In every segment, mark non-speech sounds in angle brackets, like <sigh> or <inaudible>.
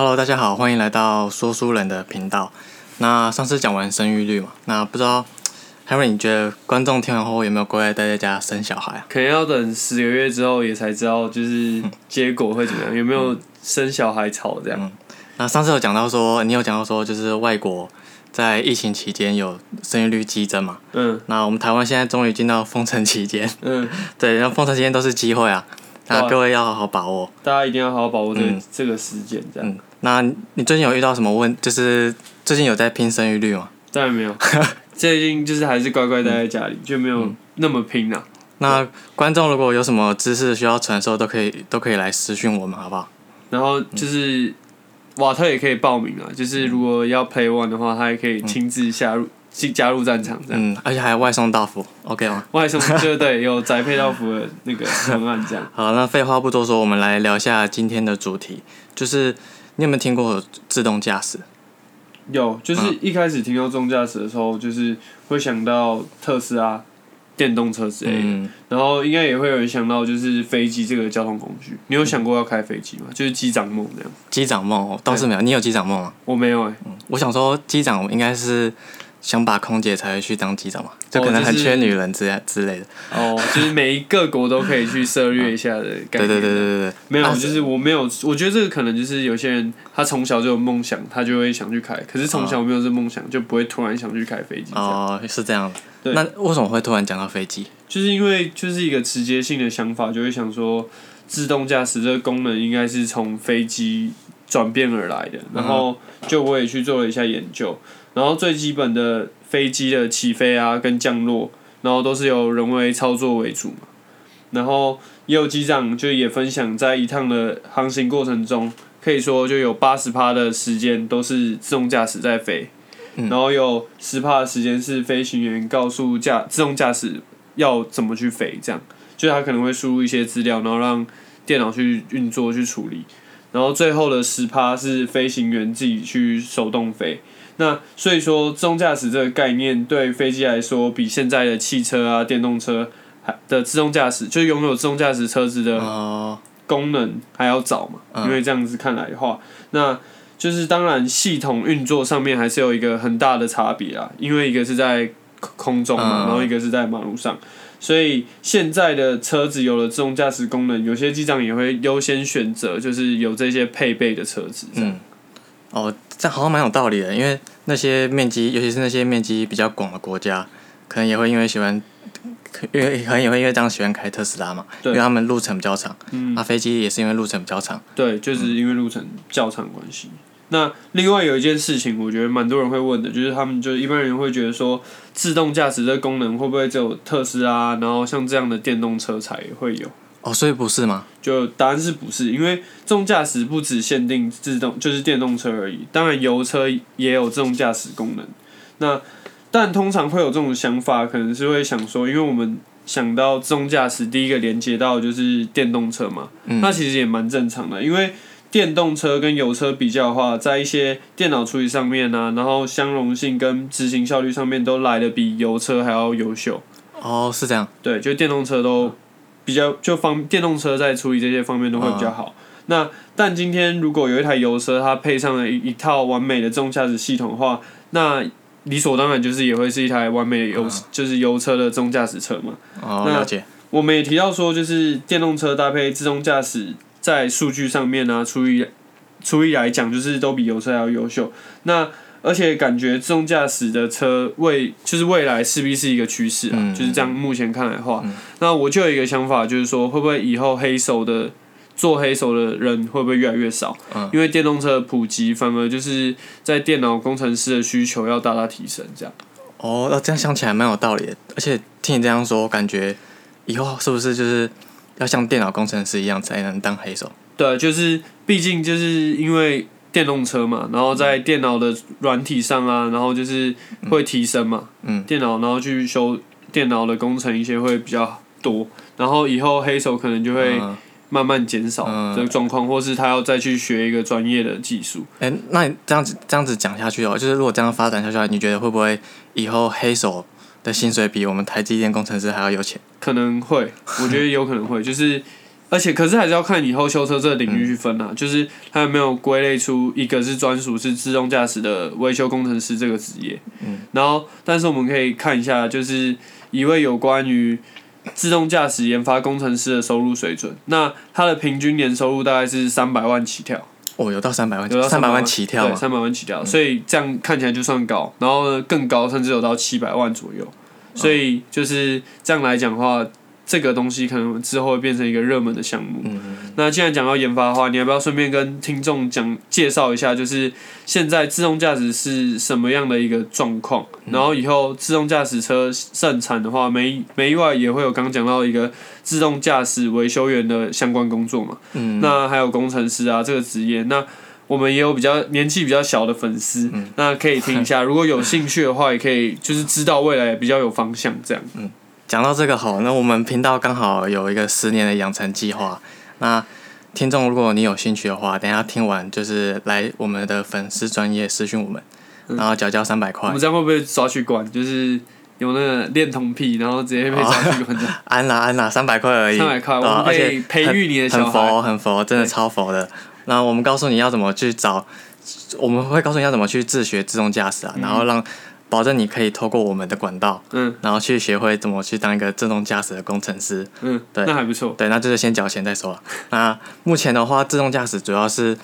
Hello，大家好，欢迎来到说书人的频道。那上次讲完生育率嘛，那不知道 Henry，你觉得观众听完后有没有乖乖待在家生小孩啊？可能要等十个月之后也才知道，就是结果会怎么样，有没有生小孩潮这样。那上次有讲到说，你有讲到说，就是外国在疫情期间有生育率激增嘛？嗯那我们台湾现在终于进到封城期间，嗯，<laughs> 对，然后封城期间都是机会啊，那各位要好好把握。大家一定要好好把握这个、嗯这个时间，这样。嗯，那你最近有遇到什么问？就是最近有在拼生育率吗？当然没有，<laughs> 最近就是还是乖乖待在家里，就没有嗯那么拼啊。那观众如果有什么知识需要传授，都可以都可以来私讯我们，好不好？然后就是瓦特也可以报名啊，就是如果要 Play One 的话，他也可以亲自加入进加入战场这样。嗯，而且还有外送到府，OK 吗？外送 <laughs> 对对，有宅配到服的那个方案这样。好，那废话不多说，我们来聊一下今天的主题，就是你有没有听过自动驾驶？有，就是一开始听到自动驾驶的时候，就是会想到特斯拉电动车之类的，嗯，然后应该也会有人想到就是飞机这个交通工具。你有想过要开飞机吗？就是机长梦那样。机长梦哦倒是没有，你有机长梦吗？我没有哎、我想说，机长应该是想把空姐才会去当机长嘛，就可能很缺女人之类之类的。哦，就是每一个国都可以去涉略一下的概念。<laughs> 对对对对对对，没有，啊就是我没有，我觉得这个可能就是有些人他从小就有梦想，他就会想去开，可是从小没有这梦想，就不会突然想去开飞机。哦，哦，是这样的。对那为什么会突然讲到飞机？就是因为就是一个直接性的想法，就会想说自动驾驶这个功能应该是从飞机转变而来的，然后就我也去做了一下研究，然后最基本的飞机的起飞啊跟降落，然后都是由人为操作为主嘛，然后也有机长就也分享在一趟的航行过程中，可以说就有八十趴的时间都是自动驾驶在飞，嗯。然后有十趴的时间是飞行员告诉驾自动驾驶要怎么去飞，这样就是他可能会输入一些资料，然后让电脑去运作去处理，然后最后的十趴是飞行员自己去手动飞。那所以说，自动驾驶这个概念对飞机来说，比现在的汽车啊、电动车还的自动驾驶，就拥有自动驾驶车子的哦，功能还要早嘛，嗯。因为这样子看来的话，那就是当然系统运作上面还是有一个很大的差别啦，因为一个是在空空中嘛，嗯。然后一个是在马路上，所以现在的车子有了自动驾驶功能，有些机长也会优先选择就是有这些配备的车子，嗯，哦，这好像蛮有道理的，因为那些面积，尤其是那些面积比较广的国家，可能也会因为喜欢，可因为可能也会因为这样喜欢开特斯拉嘛，因对为他们路程比较长，嗯。啊，飞机也是因为路程比较长，对，就是因为路程较长的关系。那另外有一件事情，我觉得蛮多人会问的，就是他们就一般人会觉得说，自动驾驶这个功能会不会只有特斯拉，然后像这样的电动车才会有？哦，所以不是吗？就答案是不是？因为自动驾驶不只限定自动，就是电动车而已。当然，油车也有自动驾驶功能。那但通常会有这种想法，可能是会想说，因为我们想到自动驾驶，第一个连接到的就是电动车嘛。嗯那其实也蛮正常的，因为电动车跟油车比较的话，在一些电脑处理上面啊，然后相容性跟执行效率上面都来的比油车还要优秀。哦，是这样，对，就电动车都比较就方，电动车在处理这些方面都会比较好。那但今天如果有一台油车，它配上了一一套完美的自动驾驶系统的话，那理所当然就是也会是一台完美的油，就是油车的自动驾驶车嘛。哦，那了解，我们也提到说，就是电动车搭配自动驾驶，在数据上面呢、处理处理来讲，就是都比油车还要优秀。那而且感觉自动驾驶的车未就是未来势必是一个趋势啊，嗯就是这样。目前看来的话，那我就有一个想法，就是说会不会以后黑手的做黑手的人会不会越来越少？嗯因为电动车普及，反而就是在电脑工程师的需求要大大提升，这样。哦，那这样想起来蛮有道理的，而且听你这样说，感觉以后是不是就是要像电脑工程师一样才能当黑手？对，就是毕竟就是因为电动车嘛，然后在电脑的软体上啊，然后就是会提升嘛，嗯。电脑然后去修电脑的工程一些会比较多，然后以后黑手可能就会嗯。慢慢减少嗯。这个状况，或是他要再去学一个专业的技术。哎、那你这样子这样子讲下去哦，就是如果这样发展下去，你觉得会不会以后黑手的薪水比我们台积电工程师还要有钱？可能会，<laughs> 我觉得有可能会，就是而且可是还是要看以后修车这个领域去分啊，<laughs> 就是它有没有归类出一个是专属是自动驾驶的维修工程师这个职业。嗯。然后，但是我们可以看一下，就是一位有关于自动驾驶研发工程师的收入水准，那他的平均年收入大概是三百万起跳。哦，有到三百万，有到三百万起跳对，三百万起跳，所以这样看起来就算高，然后呢更高，甚至有到七百万左右，所以就是这样来讲的话。这个东西可能之后会变成一个热门的项目。那既然讲到研发的话，你要不要顺便跟听众讲介绍一下，就是现在自动驾驶是什么样的一个状况？然后以后自动驾驶车盛产的话，没没意外也会有刚刚讲到一个自动驾驶维修员的相关工作嘛？嗯那还有工程师啊这个职业，那我们也有比较年纪比较小的粉丝，那可以听一下。<laughs> 如果有兴趣的话，也可以就是知道未来比较有方向这样。嗯讲到这个好，那我们频道刚好有一个十年的养成计划。那听众，如果你有兴趣的话，等下听完就是来我们的粉丝专业私讯我们，然后缴交三百块。我们这样会不会抓去关？就是有那个恋童癖，然后直接被抓去关的。<laughs> 安啦安啦，三百块而已。三百块，我们可以培育你的小孩。很佛很佛，真的超佛的。那我们告诉你要怎么去找，我们会告诉你要怎么去自学自动驾驶啊，然后让。保证你可以透过我们的管道，嗯，然后去学会怎么去当一个自动驾驶的工程师，嗯，对，那还不错，对，那就是先缴钱再说了。那目前的话，自动驾驶主要是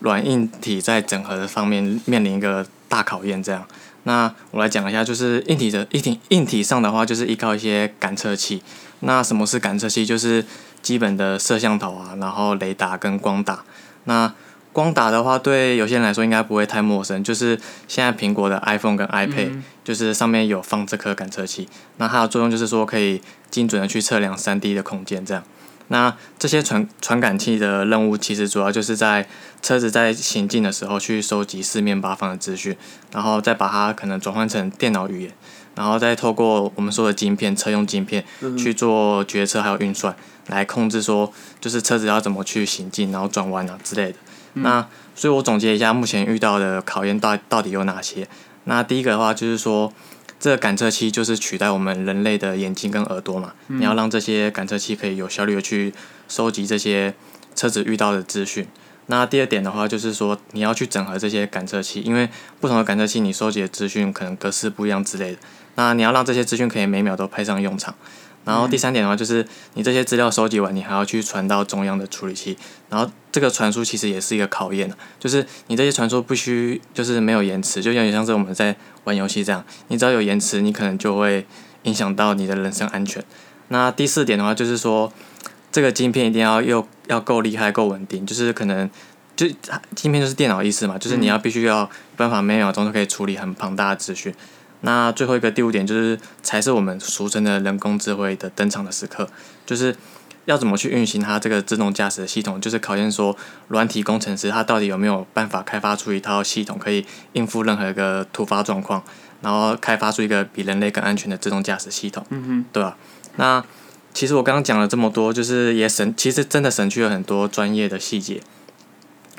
软硬体在整合的方面面临一个大考验。这样，那我来讲一下，就是硬体的硬体硬体上的话，就是依靠一些感测器。那什么是感测器？就是基本的摄像头啊，然后雷达跟光打。那光打的话，对有些人来说应该不会太陌生，就是现在苹果的 iPhone 跟 iPad，就是上面有放这颗感测器。那它的作用就是说可以精准的去测量 3D 的空间，这样。那这些传传感器的任务，其实主要就是在车子在行进的时候去收集四面八方的资讯，然后再把它可能转换成电脑语言，然后再透过我们说的晶片，车用晶片去做决策还有运算，来控制说就是车子要怎么去行进，然后转弯啊之类的。那所以，我总结一下目前遇到的考验到到底有哪些。那第一个的话，就是说，这个感测器就是取代我们人类的眼睛跟耳朵嘛。你要让这些感测器可以有效率的去收集这些车子遇到的资讯。那第二点的话，就是说你要去整合这些感测器，因为不同的感测器你收集的资讯可能格式不一样之类的。那你要让这些资讯可以每秒都派上用场。然后第三点的话，就是你这些资料收集完，你还要去传到中央的处理器。然后这个传输其实也是一个考验就是你这些传输必须就是没有延迟，就有点像是我们在玩游戏这样，你只要有延迟，你可能就会影响到你的人身安全。那第四点的话，就是说这个晶片一定要又要够厉害、够稳定，就是可能就晶片就是电脑意思嘛，就是你要必须要办法每秒钟都可以处理很庞大的资讯。那最后一个第五点就是，才是我们俗称的人工智慧的登场的时刻，就是要怎么去运行它这个自动驾驶的系统，就是考验说软体工程师他到底有没有办法开发出一套系统，可以应付任何一个突发状况，然后开发出一个比人类更安全的自动驾驶系统，嗯哼，对吧？那其实我刚刚讲了这么多，就是也省，其实真的省去了很多专业的细节。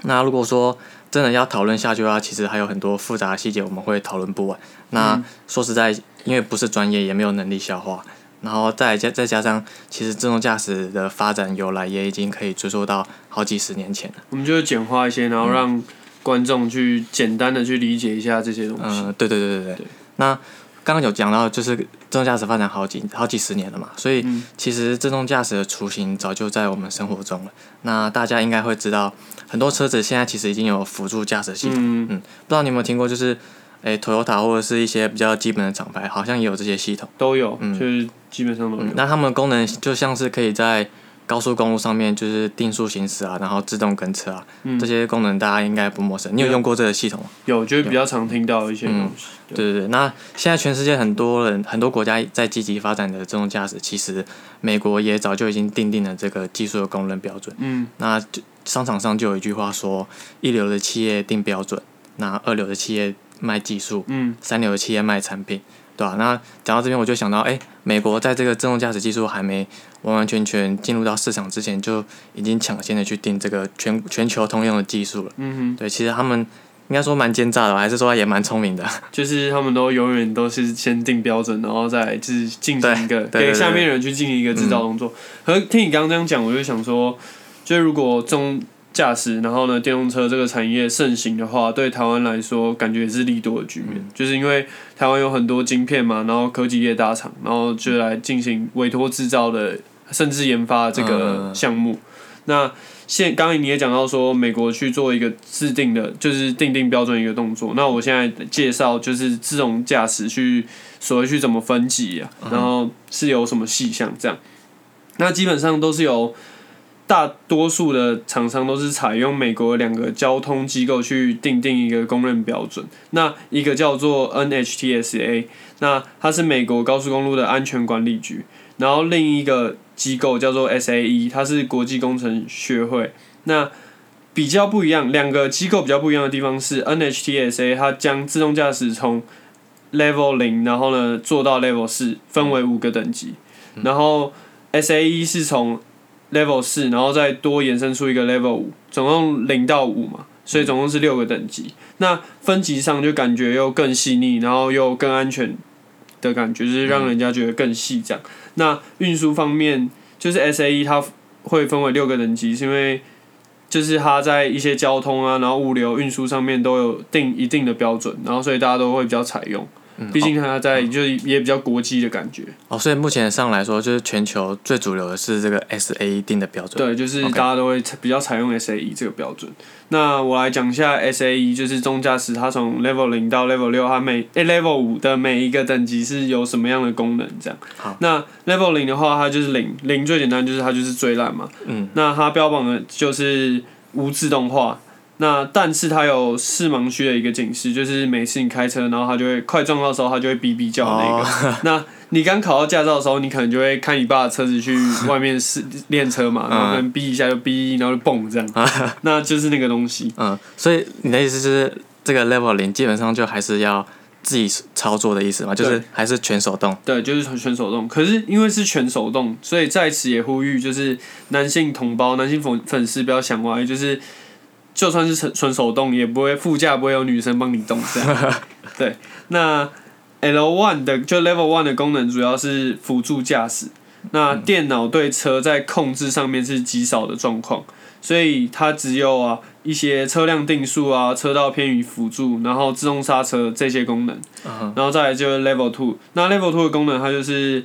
那如果说真的要讨论下去的话，其实还有很多复杂的细节，我们会讨论不完。那说实在，因为不是专业，也没有能力消化，然后再加再加上，其实自动驾驶的发展由来也已经可以追溯到好几十年前了。我们就简化一些，然后让观众去简单的去理解一下这些东西。嗯，对对对对对。那刚刚有讲到，就是自动驾驶发展好几好几十年了嘛，所以其实自动驾驶的雏形早就在我们生活中了。那大家应该会知道，很多车子现在其实已经有辅助驾驶系统。嗯，不知道你有没有听过，就是诶，Toyota 或者是一些比较基本的厂牌，好像也有这些系统。都有，嗯就是基本上都有。那它们的功能就像是可以在高速公路上面就是定速行驶啊，然后自动跟车啊，这些功能大家应该不陌生。你有用过这个系统吗？有，就是比较常听到一些东西。对对对，那现在全世界很多人、很多国家在积极发展的自动驾驶，其实美国也早就已经定定了这个技术的公认标准。嗯，那就商场上就有一句话说：一流的企业定标准，那二流的企业卖技术，嗯，三流的企业卖产品。对吧？那讲到这边，我就想到，哎，美国在这个自动驾驶技术还没完完全全进入到市场之前，就已经抢先的去定这个全全球通用的技术了。嗯哼。对，其实他们应该说蛮奸诈的吧，还是说也蛮聪明的？<laughs> 就是他们都永远都是先定标准，然后再就是进行一个对对对给下面人去进行一个制造动作。可是听你刚刚这样讲，我就想说，就是如果自动驾驶，然后呢电动车这个产业盛行的话，对台湾来说感觉也是利多的局面，就是因为台湾有很多晶片嘛，然后科技业大厂，然后就来进行委托制造的，甚至研发这个项目。那现刚刚你也讲到说，美国去做一个制定的，就是定定标准一个动作。那我现在介绍就是自动驾驶去所谓去怎么分级啊，然后是有什么细项这样。那基本上都是由大多数的厂商都是采用美国两个交通机构去定定一个公认标准。那一个叫做 NHTSA，那它是美国高速公路的安全管理局，然后另一个机构叫做 SAE，它是国际工程学会。那比较不一样，两个机构比较不一样的地方是 NHTSA，它将自动驾驶从 Level 零，然后呢做到 Level 四，分为五个等级。然后 SAE 是从 Level 四，然后再多延伸出一个 Level 五，总共零到五嘛，所以总共是六个等级。那分级上就感觉又更细腻，然后又更安全的感觉，就是让人家觉得更细这样。那运输方面，就是 SAE 它会分为六个等级，是因为就是它在一些交通啊，然后物流运输上面都有定一定的标准，然后所以大家都会比较采用。毕竟它在就是也比较国际的感觉。哦，所以目前上来说，就是全球最主流的是这个 SAE 定的标准。对，就是大家都会比较采用 SAE 这个标准。那我来讲一下 SAE，就是自动驾驶，它从 Level 零到 Level 六，它每诶 Level 五的每一个等级是有什么样的功能？这样。好。那 Level 零的话，它就是零，零最简单就是它就是最烂嘛。嗯。那它标榜的就是无自动化。那但是它有视盲区的一个警示，就是每次你开车，然后它就会快撞到的时候，它就会哔哔叫那个。哦 <laughs> 那你刚考到驾照的时候，你可能就会看你爸的车子去外面试练车嘛，然后可能哔一下就哔，然后就蹦这样，<laughs> 那就是那个东西。嗯，所以你的意思就是这个 Level 零基本上就还是要自己操作的意思嘛，就是还是全手动。对，就是全全手动。可是因为是全手动，所以在此也呼吁，就是男性同胞、男性粉粉丝不要想歪，就是就算是纯纯手动，也不会副驾不会有女生帮你动这样。<laughs> 对，那 L one 的就 Level one 的功能主要是辅助驾驶，那电脑对车在控制上面是极少的状况，所以它只有啊一些车辆定速啊、车道偏移辅助，然后自动刹车这些功能。然后再来就是 Level Two，那 Level Two 的功能它就是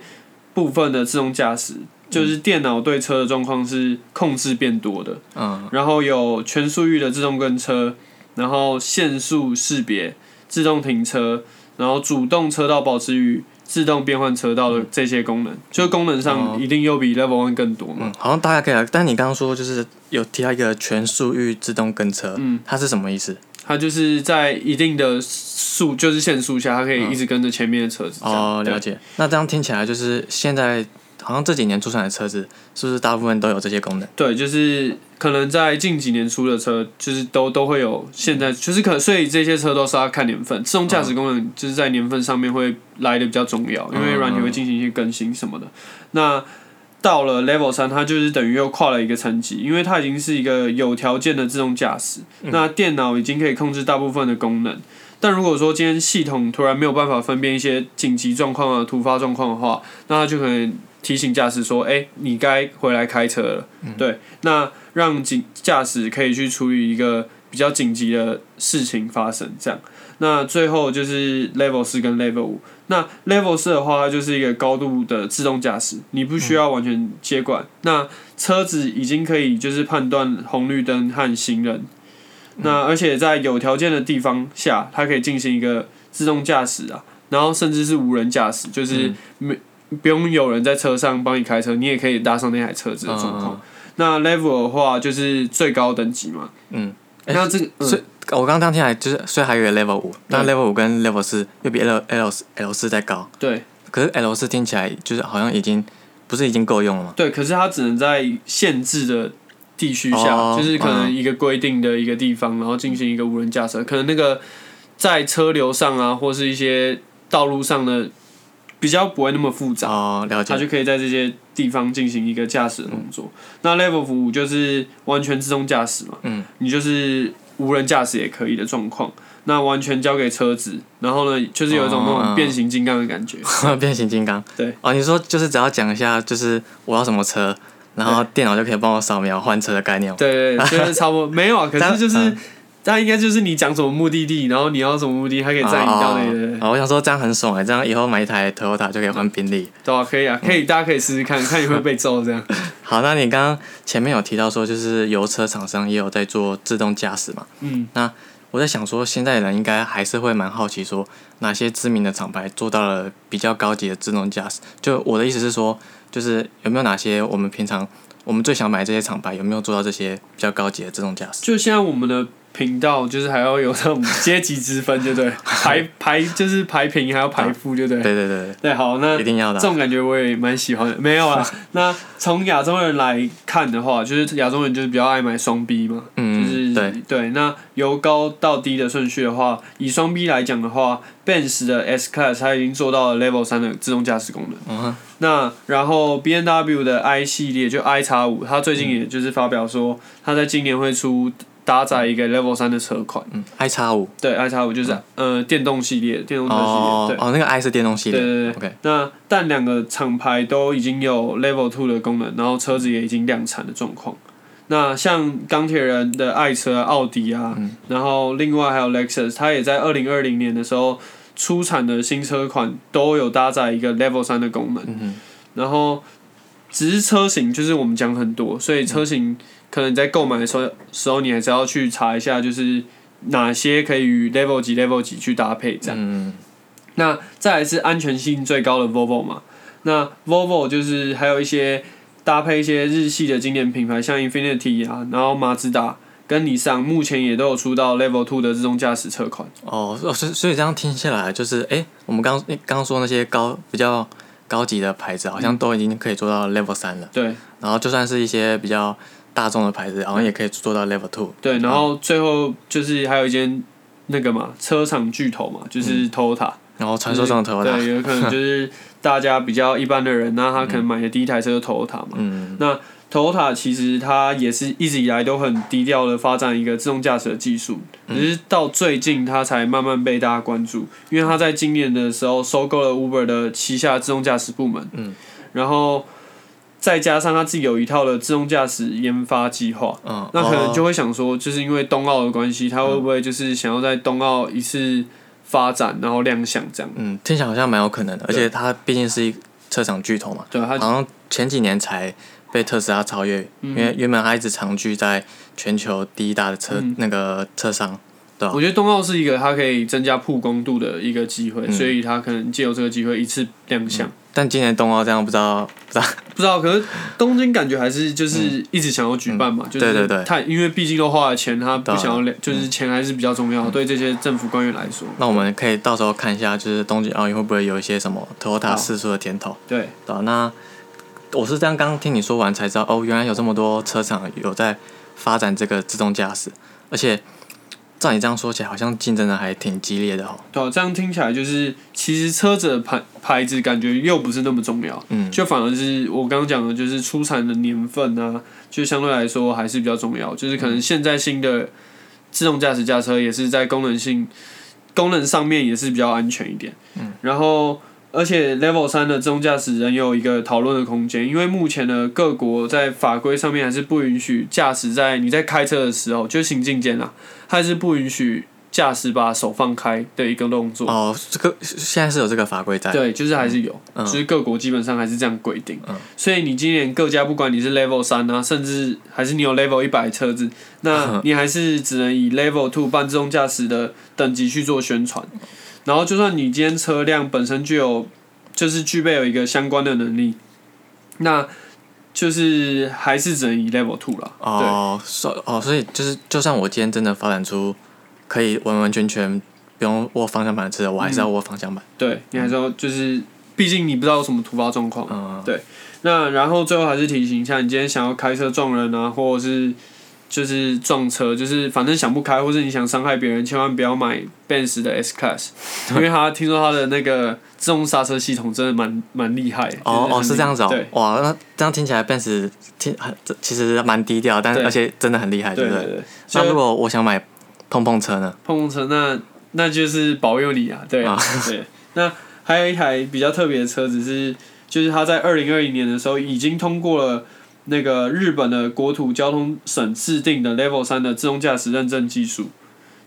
部分的自动驾驶，就是电脑对车的状况是控制变多的，嗯然后有全速域的自动跟车，然后限速识别、自动停车，然后主动车道保持与自动变换车道的这些功能，就功能上一定又比 Level One 更多嘛。嗯，好像大概可以了。但你刚刚说就是有提到一个全速域自动跟车，嗯，它是什么意思？它就是在一定的速，就是限速下，它可以一直跟着前面的车子。哦，了解。那这样听起来就是现在好像这几年出产的车子，是不是大部分都有这些功能？对，就是可能在近几年出的车，就是都都会有。现在就是可，所以这些车都是要看年份，自动驾驶功能就是在年份上面会来的比较重要，因为软体会进行一些更新什么的。那到了 Level 三，它就是等于又跨了一个层级，因为它已经是一个有条件的自动驾驶，那电脑已经可以控制大部分的功能。但如果说今天系统突然没有办法分辨一些紧急状况啊、突发状况的话，那它就可能提醒驾驶说：“哎、你该回来开车了。对，那让紧驾驶可以去处理一个比较紧急的事情发生，这样。那最后就是 Level 四跟 Level 五。那 Level 四的话，它就是一个高度的自动驾驶，你不需要完全接管。那车子已经可以就是判断红绿灯和行人。那而且在有条件的地方下，它可以进行一个自动驾驶啊，然后甚至是无人驾驶，就是没、不用有人在车上帮你开车，你也可以搭上那台车子的状况。那 level 的话就是最高等级嘛。嗯。诶那这个、嗯所以我刚刚听起来就是，虽然还有 Level 五，但 Level 五跟 Level 四又比 L L 四 L 四再高。对可是 L 四听起来就是好像已经不是已经够用了吗？对，可是它只能在限制的地区下，哦就是可能一个规定的一个地方，然后进行一个无人驾驶，可能那个在车流上啊，或是一些道路上的比较不会那么复杂。哦，了解。它就可以在这些地方进行一个驾驶的动作。那 Level 五就是完全自动驾驶嘛，嗯，你就是无人驾驶也可以的状况。那完全交给车子，然后呢，就是有一种那种变形金刚的感觉。<laughs> 变形金刚。对。哦，你说就是只要讲一下，就是我要什么车，然后电脑就可以帮我扫描换车的概念。对对，就是差不多。<laughs> 没有啊，可是就是。它应该就是你讲什么目的地，然后你要什么目的，它可以载你到那个。哦，我想说这样很爽哎，这样以后买一台 Toyota 就可以换宾利。对啊，可以啊，可以，大家可以试试看 <laughs> 看你会被揍这样。好，那你刚刚前面有提到说，就是油车厂商也有在做自动驾驶嘛？嗯。那我在想说，现在人应该还是会蛮好奇，说哪些知名的厂牌做到了比较高级的自动驾驶？就我的意思是说，就是有没有哪些我们平常我们最想买这些厂牌有没有做到这些比较高级的自动驾驶？就现在我们的。频道就是还要有那种阶级之分，对不对？<laughs> 排排就是排平，还要排副，对不对？对对对对。好，那一定要的。这种感觉我也蛮喜欢的。没有啊，<laughs> 那从亚洲人来看的话，就是亚洲人就是比较爱买双 B 嘛。嗯。就是对对。那由高到低的顺序的话，以双 B 来讲的话，Benz 的 S Class 它已经做到了 Level 三的自动驾驶功能。嗯那然后 B N W 的 I 系列就 I 叉五，它最近也就是发表说，它在今年会出。搭载一个 Level 三的车款，嗯，i 叉五，对，i 叉五就是呃电动系列，电动车系列，对，哦，那个 i 是电动系列，对对对，OK。那但两个厂牌都已经有 Level two 的功能，然后车子也已经量产的状况。那像钢铁人的爱车奥迪啊，然后另外还有 Lexus，它也在二零二零年的时候出产的新车款都有搭载一个 Level 三的功能，嗯然后只是车型就是我们讲很多，所以车型。可能在购买的时候，时候你还是要去查一下，就是哪些可以与 level 几 level 几去搭配这样。那再来是安全性最高的 Volvo 嘛？那 Volvo 就是还有一些搭配一些日系的经典品牌，像 Infinity 啊，然后马自达跟尼桑，目前也都有出到 level two 的自动驾驶车款。哦，所以所以这样听下来，就是哎，我们刚刚刚说那些高比较高级的牌子，好像都已经可以做到 level 三了。对。然后就算是一些比较。大众的牌子好像也可以做到 Level Two。对，然后最后就是还有一间那个嘛，车厂巨头嘛，就是 Toyota。然后传说中的 Toyota。对，有可能就是大家比较一般的人，那他可能买的第一台车就 Toyota 嘛。嗯。那 Toyota 其实它也是一直以来都很低调的发展一个自动驾驶的技术，只是到最近它才慢慢被大家关注，因为它在今年的时候收购了 Uber 的旗下自动驾驶部门。嗯。然后。再加上他自己有一套的自动驾驶研发计划，那可能就会想说，就是因为冬奥的关系，他会不会就是想要在冬奥一次发展，然后亮相这样？嗯，听起来好像蛮有可能的，而且他毕竟是一车厂巨头嘛，对，他好像前几年才被特斯拉超越，因为原本他一直长居在全球第一大的车那个车商。我觉得冬奥是一个它可以增加曝光度的一个机会，所以他可能借由这个机会一次亮相。但今年冬奥这样不知道，不知道，<laughs> 不知道。可是东京感觉还是就是一直想要举办嘛，就是他因为毕竟都花了钱，他不想要，就是钱还是比较重要。对这些政府官员来说，那我们可以到时候看一下，就是东京奥运会不会有一些什么 Toyota 试出的甜头？对，对那我是这样刚听你说完才知道，哦，原来有这么多车厂有在发展这个自动驾驶，而且。照你这样说起来，好像竞争的还挺激烈的哦。对，这样听起来就是，其实车子的牌牌子感觉又不是那么重要，嗯，就反而是我刚刚讲的，就是出产的年份啊，就相对来说还是比较重要。就是可能现在新的自动驾驶驾车也是在功能性、功能上面也是比较安全一点，嗯，然后。而且 Level 三的自动驾驶仍有一个讨论的空间，因为目前的各国在法规上面还是不允许驾驶在你在开车的时候，就行进间啊，还是不允许驾驶把手放开的一个动作。哦，这个现在是有这个法规在。对，就是还是有，就是各国基本上还是这样规定。嗯。所以你今年各家不管你是 Level 三啊，甚至还是你有 Level 一百车子，那 <laughs> 你还是只能以 Level two 半自动驾驶的等级去做宣传。然后，就算你今天车辆本身具有，就是具备有一个相关的能力，那就是还是只能以 level two 了。哦，所哦，所以就是，就算我今天真的发展出可以完完全全不用握方向盘的车，我还是要握方向盘。对，你还是要就是，毕竟你不知道有什么突发状况。嗯。对。那然后最后还是提醒一下，你今天想要开车撞人啊，或者是。就是撞车，就是反正想不开，或者你想伤害别人，千万不要买 Benz 的 S Class，<laughs> 因为他听说他的那个自动刹车系统真的蛮蛮厉害。哦哦，是这样子哦。对。哇，那这样听起来 Benz 听很其实蛮低调，但是而且真的很厉害，对不对？那如果我想买碰碰车呢？碰碰车那那就是保佑你啊，对啊，对。那还有一台比较特别的车子是，就是它在二零二零年的时候已经通过了那个日本的国土交通省制定的 Level 三的自动驾驶认证技术，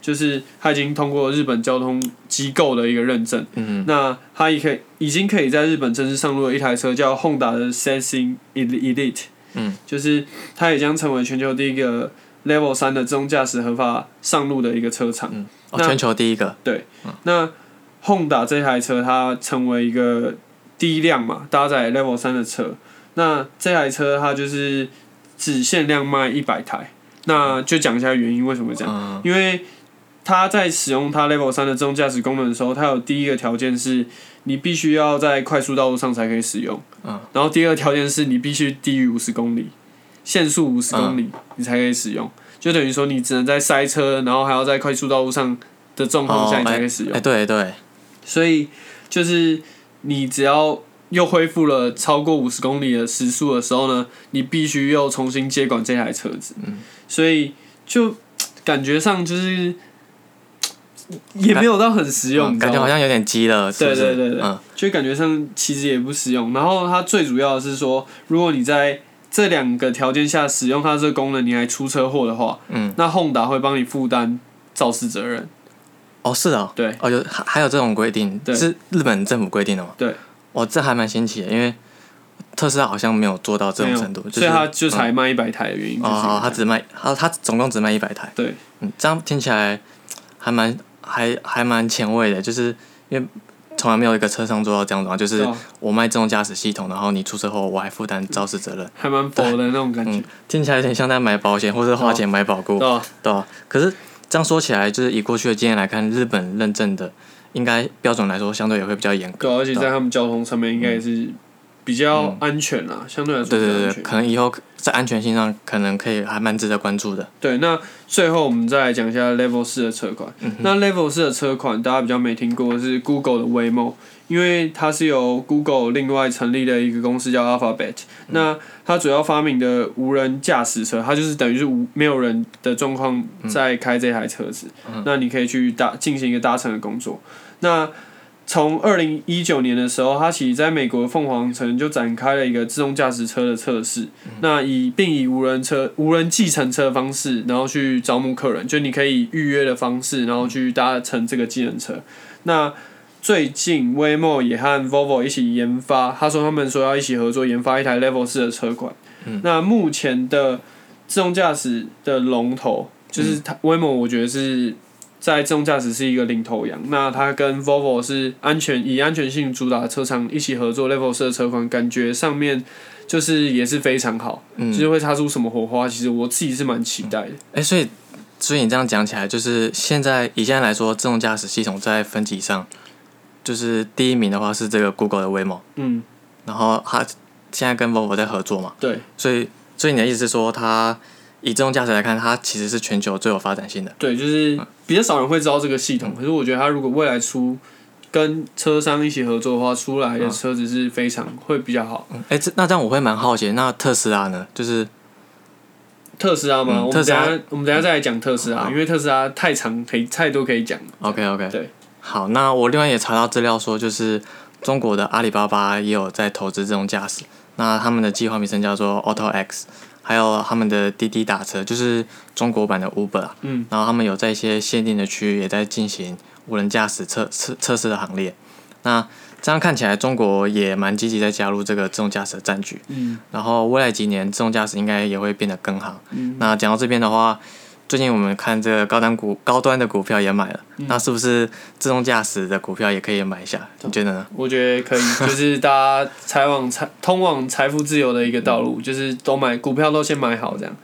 就是它已经通过日本交通机构的一个认证。嗯。那它也可以已经可以在日本正式上路的一台车叫 Honda 的 Sensing Elite，嗯，就是它也将成为全球第一个 Level 三的自动驾驶合法上路的一个车厂。嗯，哦，全球第一个。对。那 Honda 这台车它成为一个第一辆嘛搭载 Level 三的车，那这台车它就是只限量卖一百台，那就讲一下原因为什么会这样。嗯。因为它在使用它 Level 三的自动驾驶功能的时候，它有第一个条件是你必须要在快速道路上才可以使用，嗯，然后第二个条件是你必须低于五十公里，限速五十公里、你才可以使用，就等于说你只能在塞车，然后还要在快速道路上的状况下你才可以使用。哎、，对对，所以就是你只要又恢复了超过五十公里的时速的时候呢，你必须又重新接管这台车子，嗯所以就感觉上就是也没有到很实用，嗯感？觉好像有点急了，是？对对对对嗯就感觉上其实也不实用。然后它最主要的是说，如果你在这两个条件下使用它这个功能，你还出车祸的话，嗯，那 Honda 会帮你负担肇事责任。哦是哦，对哦有还还有这种规定，对是日本政府规定的吗？对，哦这还蛮新奇的，因为特斯拉好像没有做到这种程度，就是所以它就嗯才卖一百台的原因。哦好，他就是只卖，他他总共只卖一百台，对。嗯，这样听起来还蛮还还蛮前卫的，就是因为从来没有一个车商做到这样子嘛，就是我卖自动驾驶系统，然后你出车祸我还负担肇事责任，还蛮佛的那种感觉嗯，听起来有点像在买保险或者花钱买保固对，吧？对啊，可是这样说起来，就是以过去的经验来看，日本认证的应该标准来说相对也会比较严格。而且在他们交通上面应该也是比较安全啦，相对来说对对对。可能以后在安全性上可能可以还蛮值得关注的。对，那最后我们再来讲一下 Level 四的车款。那 Level 四的车款大家比较没听过是 Google 的 Waymo，因为它是由 Google 另外成立的一个公司叫 Alphabet。那它主要发明的无人驾驶车，它就是等于是无没有人的状况在开这台车子。那你可以去搭进行一个搭乘的工作。那从二零一九年的时候，它其实在美国凤凰城就展开了一个自动驾驶车的测试。那以并以无人车、无人计程车的方式，然后去招募客人，就你可以预约的方式，然后去搭乘这个计程车。那最近 Waymo 也和 Volvo 一起研发，他说他们说要一起合作研发一台 Level 四的车款。那目前的自动驾驶的龙头就是它、Waymo，我觉得是在自动驾驶是一个领头羊。那它跟 Volvo 是安全以安全性主打的车厂一起合作 Level 四的车款，感觉上面就是也是非常好，嗯就是会擦出什么火花。其实我自己是蛮期待的。哎、所以所以你这样讲起来，就是现在以现在来说，自动驾驶系统在分级上，就是第一名的话是这个 Google 的 Waymo，嗯，然后它现在跟 Volvo 在合作嘛，对所以所以你的意思是说，它以自动驾驶来看，它其实是全球最有发展性的。对，就是比较少人会知道这个系统，可是我觉得它如果未来出跟车商一起合作的话，出来的车子是非常会比较好。哎、这那这样我会蛮好奇，那特斯拉呢？就是特斯拉吗？我们等嗯特斯拉下我们等下再来讲特斯拉，好因为特斯拉太长，可以太多可以讲。OK OK，对，好，那我另外也查到资料说，就是中国的阿里巴巴也有在投资自动驾驶，那他们的计划名称叫做 Auto X，还有他们的滴滴打车，就是中国版的 Uber 啊，嗯，然后他们有在一些限定的区域也在进行无人驾驶测测测试的行列，那这样看起来，中国也蛮积极在加入这个自动驾驶的战局。嗯。然后未来几年，自动驾驶应该也会变得更好。嗯，那讲到这边的话，最近我们看这个高端股、高端的股票也买了，嗯那是不是自动驾驶的股票也可以买一下？你觉得呢？我觉得可以，<laughs> 就是大家财往财通往财富自由的一个道路，就是都买股票都先买好这样。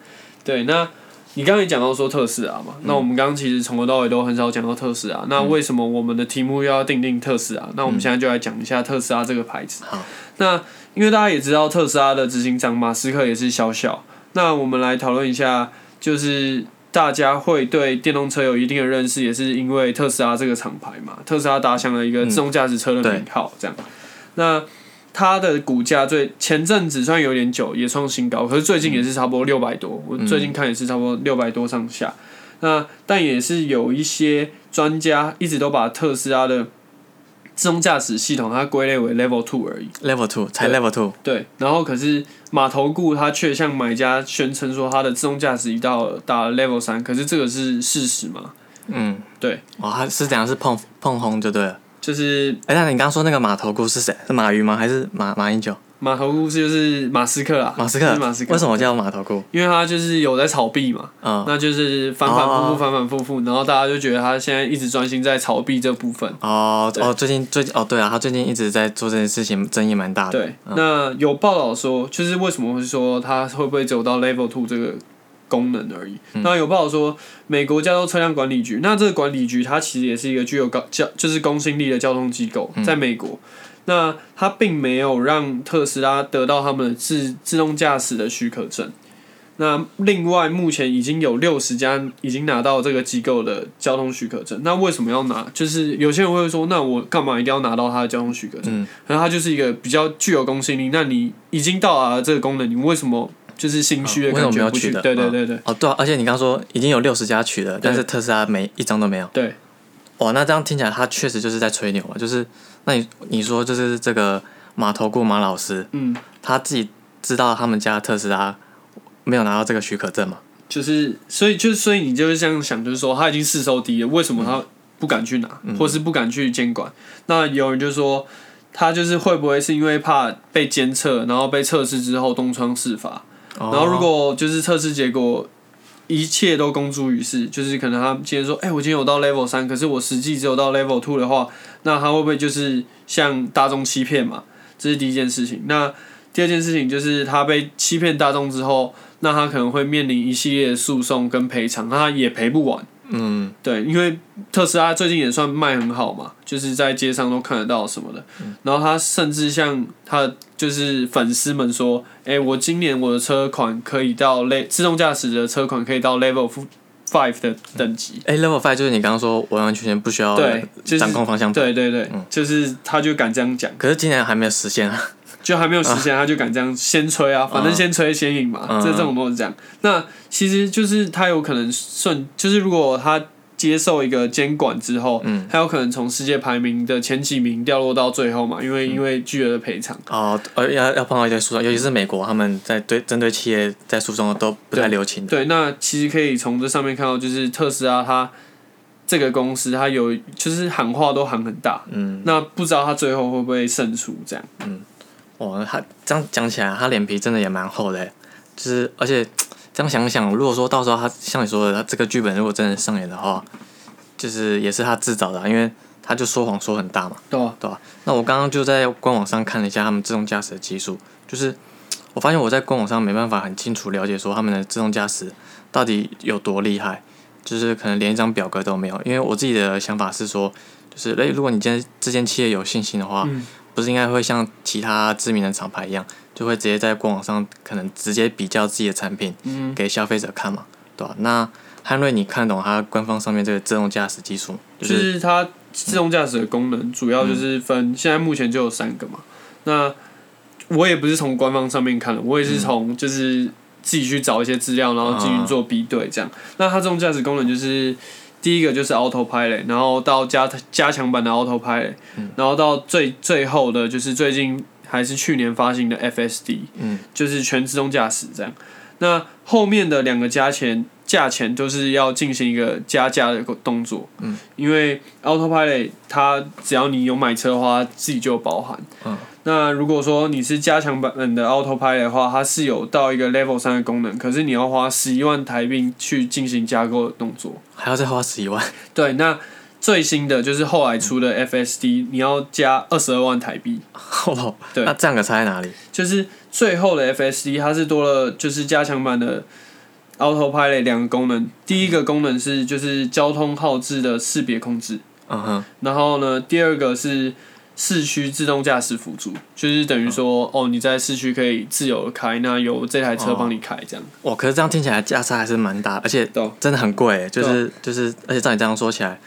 对，那你刚刚也讲到说特斯拉嘛，那我们刚刚其实从头到尾都很少讲到特斯拉，那为什么我们的题目又要定定特斯拉？那我们现在就来讲一下特斯拉这个牌子。好，那因为大家也知道特斯拉的执行长马斯克也是小小，那我们来讨论一下，就是大家会对电动车有一定的认识，也是因为特斯拉这个厂牌嘛，特斯拉打响了一个自动驾驶车的名号，这样。那它的股价最前阵子虽然有点久，也创新高，可是最近也是差不多六百多，我最近看也是差不多六百多上下。那但也是有一些专家一直都把特斯拉的自动驾驶系统它归类为 Level Two 而已。Level Two 才 Level Two，对，然后可是马头顾他却向买家宣称说他的自动驾驶已到了达 Level 三，可是这个是事实吗？嗯，对，哦，它是怎样是碰碰轰就对了。就是哎，那你刚刚说那个马头顾是谁？是马云吗？还是马马英九？马头顾就是马斯克啦，马斯克？就是马斯克。为什么叫码头菇？因为他就是有在炒币嘛，嗯，那就是反反复哦复，反反复复，然后大家就觉得他现在一直专心在炒币这部分。哦哦，最近最近哦，对啊，他最近一直在做这件事情，争议蛮大的。对，那有报道说，就是为什么会说它会不会走到 Level Two 这个功能而已。那有报道说，美国加州车辆管理局，那这个管理局它其实也是一个具有高交就是公信力的交通机构，在美国。那它并没有让特斯拉得到他们的自自动驾驶的许可证。那另外，目前已经有六十家已经拿到这个机构的交通许可证。那为什么要拿？就是有些人会说，那我干嘛一定要拿到它的交通许可证？嗯然后它就是一个比较具有公信力。那你已经到达了这个功能，你为什么就是心虚的嗯为什么没感觉不去？对对对对哦，对啊，而且你刚说已经有六十家取了，但是特斯拉每一张都没有。对，哇，那这样听起来他确实就是在吹牛啊！就是，那你你说就是这个马头顾马老师，嗯，他自己知道他们家特斯拉没有拿到这个许可证嘛？就是所以就是所以你就是这样想，就是说他已经市收低了，为什么他不敢去拿，或是不敢去监管？那有人就说。他就是会不会是因为怕被监测，然后被测试之后东窗事发？然然后如果就是测试结果一切都公诸于世，就是可能他今天说，哎、我今天有到 level 三，可是我实际只有到 level two 的话，那他会不会就是向大众欺骗嘛？这是第一件事情。那第二件事情就是他被欺骗大众之后，那他可能会面临一系列的诉讼跟赔偿，他也赔不完。嗯，对，因为特斯拉最近也算卖很好嘛，就是在街上都看得到什么的。然后他甚至向他的就是粉丝们说：“哎、我今年我的车款可以到 le 自动驾驶的车款可以到 level five 的等级。哎，Level Five 就是你刚刚说完完全全不需要对就是掌控方向盘，对对对，就是他就敢这样讲，可是今年还没有实现啊。<laughs> 就还没有实现，他就敢这样先吹啊，反正先吹先赢嘛，嗯这这种都是这样。那其实就是他有可能顺，就是如果他接受一个监管之后，嗯他有可能从世界排名的前几名掉落到最后嘛，因为嗯因为巨额的赔偿。哦，呃，要要碰到一些诉讼，尤其是美国，他们在对针对企业在诉讼都不太留情的。对，那其实可以从这上面看到，就是特斯拉它这个公司，它有就是喊话都喊很大，嗯，那不知道它最后会不会胜出这样。嗯哇，他这样讲起来，他脸皮真的也蛮厚的欸，就是而且这样想想，如果说到时候他像你说的，他这个剧本如果真的上演的话，就是也是他自找的啊、因为他就说谎说很大嘛，对啊，对吧、那我刚刚就在官网上看了一下他们自动驾驶的技术，就是我发现我在官网上没办法很清楚了解说他们的自动驾驶到底有多厉害，就是可能连一张表格都没有。因为我自己的想法是说，就是诶、如果你今天这间企业有信心的话，嗯不是应该会像其他知名的厂牌一样，就会直接在官网上可能直接比较自己的产品嗯，给消费者看嘛，对吧、那汉瑞，你看懂它官方上面这个自动驾驶技术，就就是是它自动驾驶的功能主要就是分，现在目前就有三个嘛。那我也不是从官方上面看的，我也是从就是自己去找一些资料，然后进行做比对这样。那它自动驾驶功能就是第一个就是 Autopilot，然后到加加强版的 Autopilot，、然后到最最后的就是最近还是去年发行的 FSD，嗯，就是全自动驾驶这样。那后面的两个加钱价钱都是要进行一个加价的动作，嗯，因为 Autopilot 它只要你有买车的话，自己就有包含，嗯，那如果说你是加强版的 Autopilot 的话，它是有到一个 Level 三的功能，可是你要花十一万台币去进行加购的动作，还要再花十一万，对，那最新的就是后来出的 FSD，你要加二十二万台币，哦，对。那价格差在哪里？就是最后的 FSD 它是多了就是加强版的 Autopilot 两个功能，第一个功能是就是交通号志的识别控制，嗯哼，然后呢第二个是市区自动驾驶辅助，就是等于说哦你在市区可以自由的开，那由这台车帮你开这样。哇，可是这样听起来价差还是蛮大，而且懂真的很贵欸，就是就是，而且照你这样说起来，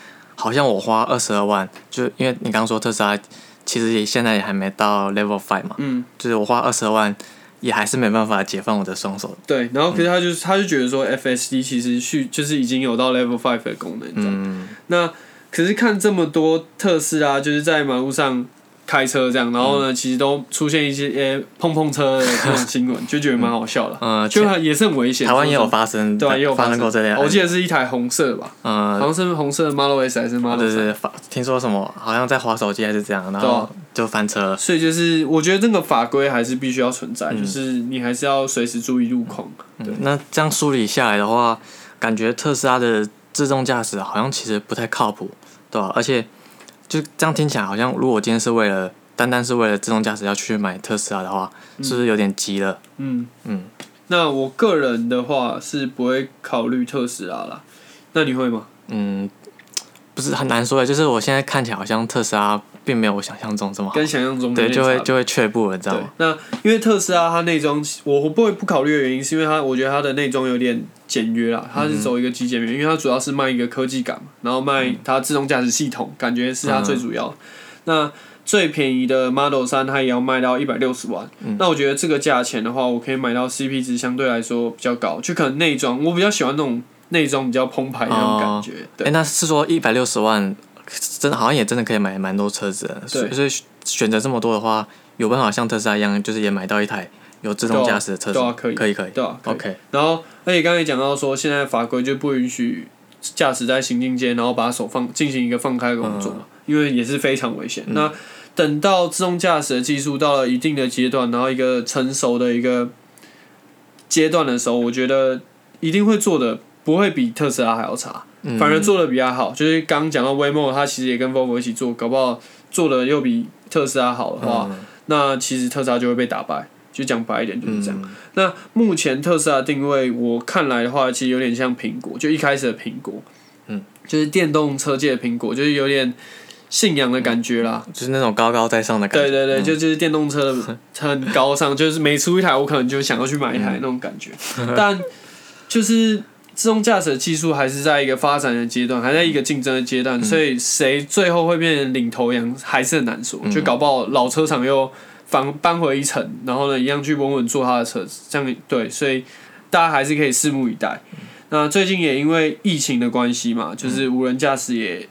好像我花二十二万，就因为你刚刚说特斯拉其实也现在也还没到 Level Five 嘛，嗯，就是我花二十二万也还是没办法解放我的双手。对，然后可是他就是、他就觉得说 FSD 其实去就是已经有到 Level Five 的功能。嗯，那可是看这么多特斯拉就是在马路上开车这样，然后呢，其实都出现一些呃碰碰车的这种新闻，就觉得蛮好笑的，嗯，就也是很危险。台湾也有发生，对啊，也有发生过这类。我记得是一台红色吧，嗯，好呃，像是红色的 Model S 还是 Model 3对对对，发听说什么好像在滑手机还是这样，然后就翻车了。所以就是我觉得这个法规还是必须要存在，嗯就是你还是要随时注意路况。对嗯，那这样梳理下来的话，感觉特斯拉的自动驾驶好像其实不太靠谱，对吧、而且就这样听起来，好像如果我今天是为了单单是为了自动驾驶要去买特斯拉的话，是不是有点急了？嗯嗯，那我个人的话是不会考虑特斯拉啦，那你会吗？嗯，不是很难说的，就是我现在看起来好像特斯拉并没有我想象中这么好，跟想象中对，就会就会却步了，你知道对吗？，那因为特斯拉它内装，我不会不考虑的原因，是因为它我觉得它的内装有点简约啦，它是走一个极简面，因为它主要是卖一个科技感嘛，然后卖它自动驾驶系统，感觉是它最主要的。那最便宜的 Model 三，它也要卖到一百六十万。那我觉得这个价钱的话，我可以买到 CP 值相对来说比较高，就可能内装，我比较喜欢那种内装比较澎湃的那种感觉。哎、对，那是说一百六十万，真的好像也真的可以买蛮多车子的，所以所以选择这么多的话，有办法像特斯拉一样，就是也买到一台有自动驾驶的车子，对啊可以。可以可以。对 OK，然后，而且刚才讲到说，现在法规就不允许驾驶在行进间，然后把手放进行一个放开的工作嘛，因为也是非常危险。那等到自动驾驶的技术到了一定的阶段，然后一个成熟的一个阶段的时候，我觉得一定会做的不会比特斯拉还要差，嗯反而做的比较好。就是刚刚讲到 Waymo，它其实也跟 Volvo 一起做，搞不好做的又比特斯拉好的话，嗯那其实特斯拉就会被打败。就讲白一点就是这样。嗯那目前特斯拉定位，我看来的话，其实有点像苹果，就一开始的苹果，嗯，就是电动车界的苹果，就是有点信仰的感觉啦。就是那种高高在上的感觉，对对对，嗯就就是电动车的 <laughs> 很高尚，就是每出一台，我可能就想要去买一台那种感觉。但就是自动驾驶的技术还是在一个发展的阶段，还在一个竞争的阶段，所以谁最后会变成领头羊还是很难说。就搞不好老车厂又翻搬回一层，然后呢一样去稳稳做他的车子，这样对，所以大家还是可以拭目以待。那最近也因为疫情的关系嘛，就是无人驾驶也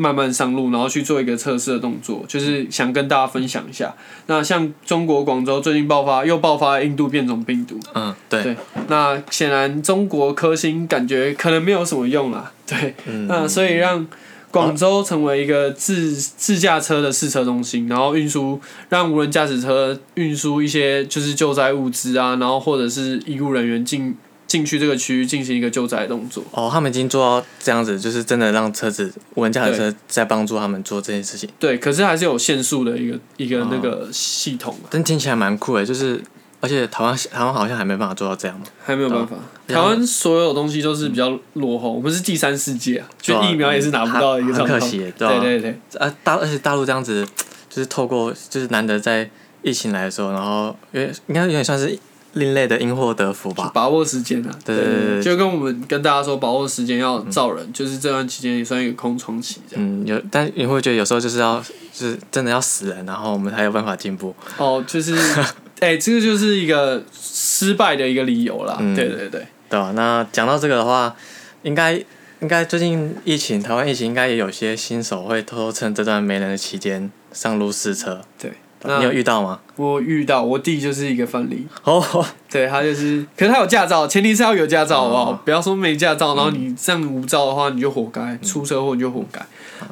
慢慢上路，然后去做一个测试的动作，就是想跟大家分享一下。那像中国广州最近爆发又爆发印度变种病毒，嗯，对，对那显然中国科兴感觉可能没有什么用啦，<laughs> 对，嗯，那所以让广州成为一个自自驾车的试车中心，然后运输让无人驾驶车运输一些就是救灾物资啊，然后或者是医务人员进进去这个区域进行一个救灾动作。哦，他们已经做到这样子，就是真的让车子无人驾驶车在帮助他们做这件事情，对，可是还是有限速的一个一个哦。那个系统啊，但听起来蛮酷的，就是而且台湾台湾好像还没办法做到这样嘛，还没有办法。台湾所有东西都是比较落后，我们是第三世界啊，就疫苗也是拿不到的一个很状况。可惜耶，对吧、对对对，啊，大而且大陆这样子，就是透过就是难得在疫情来的时候，然后因为应该有点算是另类的因祸得福吧。把握时间啊，对对对对就跟我们跟大家说，把握时间要造人，就是这段期间也算一个空窗期这样。嗯，有，但你会觉得有时候就是要，就是真的要死人，然后我们才有办法进步。哦，就是，<laughs> 哎、这个就是一个失败的一个理由啦。嗯对对对，对吧？那讲到这个的话，应该应该最近疫情，台湾疫情应该也有些新手会偷偷趁这段没人的期间上路试车。对你有遇到吗？我遇到我弟就是一个范例，哦，对他就是，可是他有驾照，前提是要有驾照，好不好？哦不要说没驾照，然后你这样无照的话，你就活该，出车祸你就活该。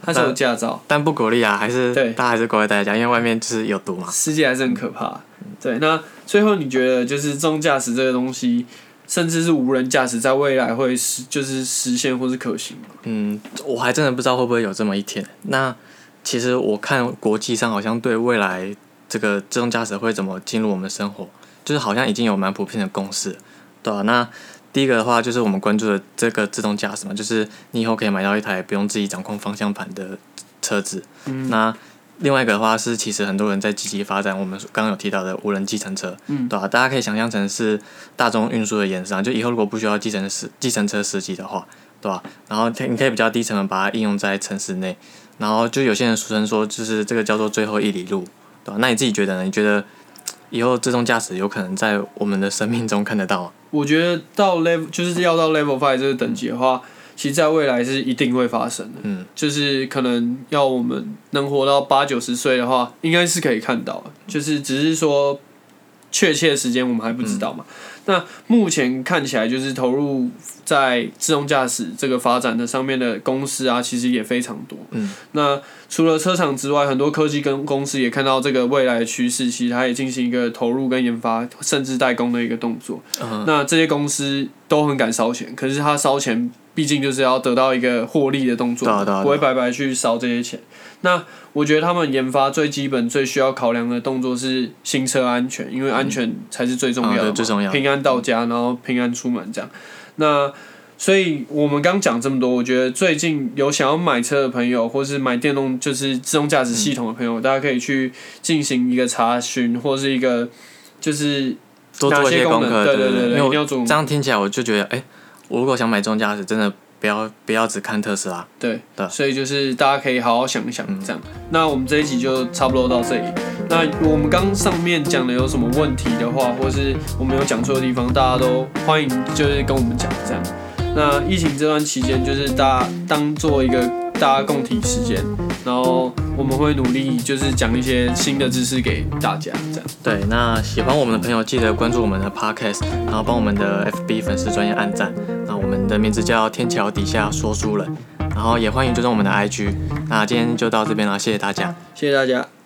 他是有驾照，但不鼓励啊，还是对大家还是乖乖待在家，因为外面就是有毒嘛。世界还是很可怕。对，那最后你觉得就是自动驾驶这个东西，甚至是无人驾驶，在未来会实就是实现或是可行吗？嗯，我还真的不知道会不会有这么一天。那其实我看国际上好像对未来这个自动驾驶会怎么进入我们生活，就是好像已经有蛮普遍的共识，对吧、那第一个的话就是我们关注的这个自动驾驶嘛，就是你以后可以买到一台不用自己掌控方向盘的车子。嗯。那另外一个的话是，其实很多人在积极发展我们刚刚有提到的无人计程车，嗯。对吧、大家可以想象成是大众运输的延伸啊，就以后如果不需要计程司计程车司机的话，对吧、然后你可以比较低成本把它应用在城市内，然后就有些人俗称说，就是这个叫做最后一里路，对吧、那你自己觉得呢？你觉得以后自动驾驶有可能在我们的生命中看得到吗？我觉得到 level 就是要到 level five 这个等级的话，其实在未来是一定会发生的。嗯，就是可能要我们能活到八九十岁的话，应该是可以看到的。就是只是说确切的时间我们还不知道嘛。那目前看起来就是投入在自动驾驶这个发展的上面的公司啊，其实也非常多。嗯，那除了车厂之外，很多科技跟公司也看到这个未来的趋势，其实它也进行一个投入跟研发，甚至代工的一个动作。嗯那这些公司都很敢烧钱，可是它烧钱毕竟就是要得到一个获利的动作不会白白去烧这些钱。那我觉得他们研发最基本、最需要考量的动作是新车安全，因为安全才是最重要的嘛、啊最重要平安到家，然后平安出门这样。那所以我们刚讲这么多，我觉得最近有想要买车的朋友，或是买电动就是自动驾驶系统的朋友，大家可以去进行一个查询，或是一个就是多做一些功课，对对对对，因为我一定要做这样听起来我就觉得，哎、我如果想买自动驾驶，真的不要不要只看特斯拉。对对嗯所以就是大家可以好好想一想这样。那我们这一集就差不多到这里。那我们刚上面讲的有什么问题的话，或是我们有讲错的地方，大家都欢迎就是跟我们讲这样。那疫情这段期间，就是大家当做一个大家共体时间，然后我们会努力就是讲一些新的知识给大家这样。对，那喜欢我们的朋友记得关注我们的 podcast，然后帮我们的 FB 粉丝专业按赞。那我们的名字叫天桥底下说书人，然后也欢迎追踪我们的 IG。那今天就到这边了，谢谢大家。谢谢大家。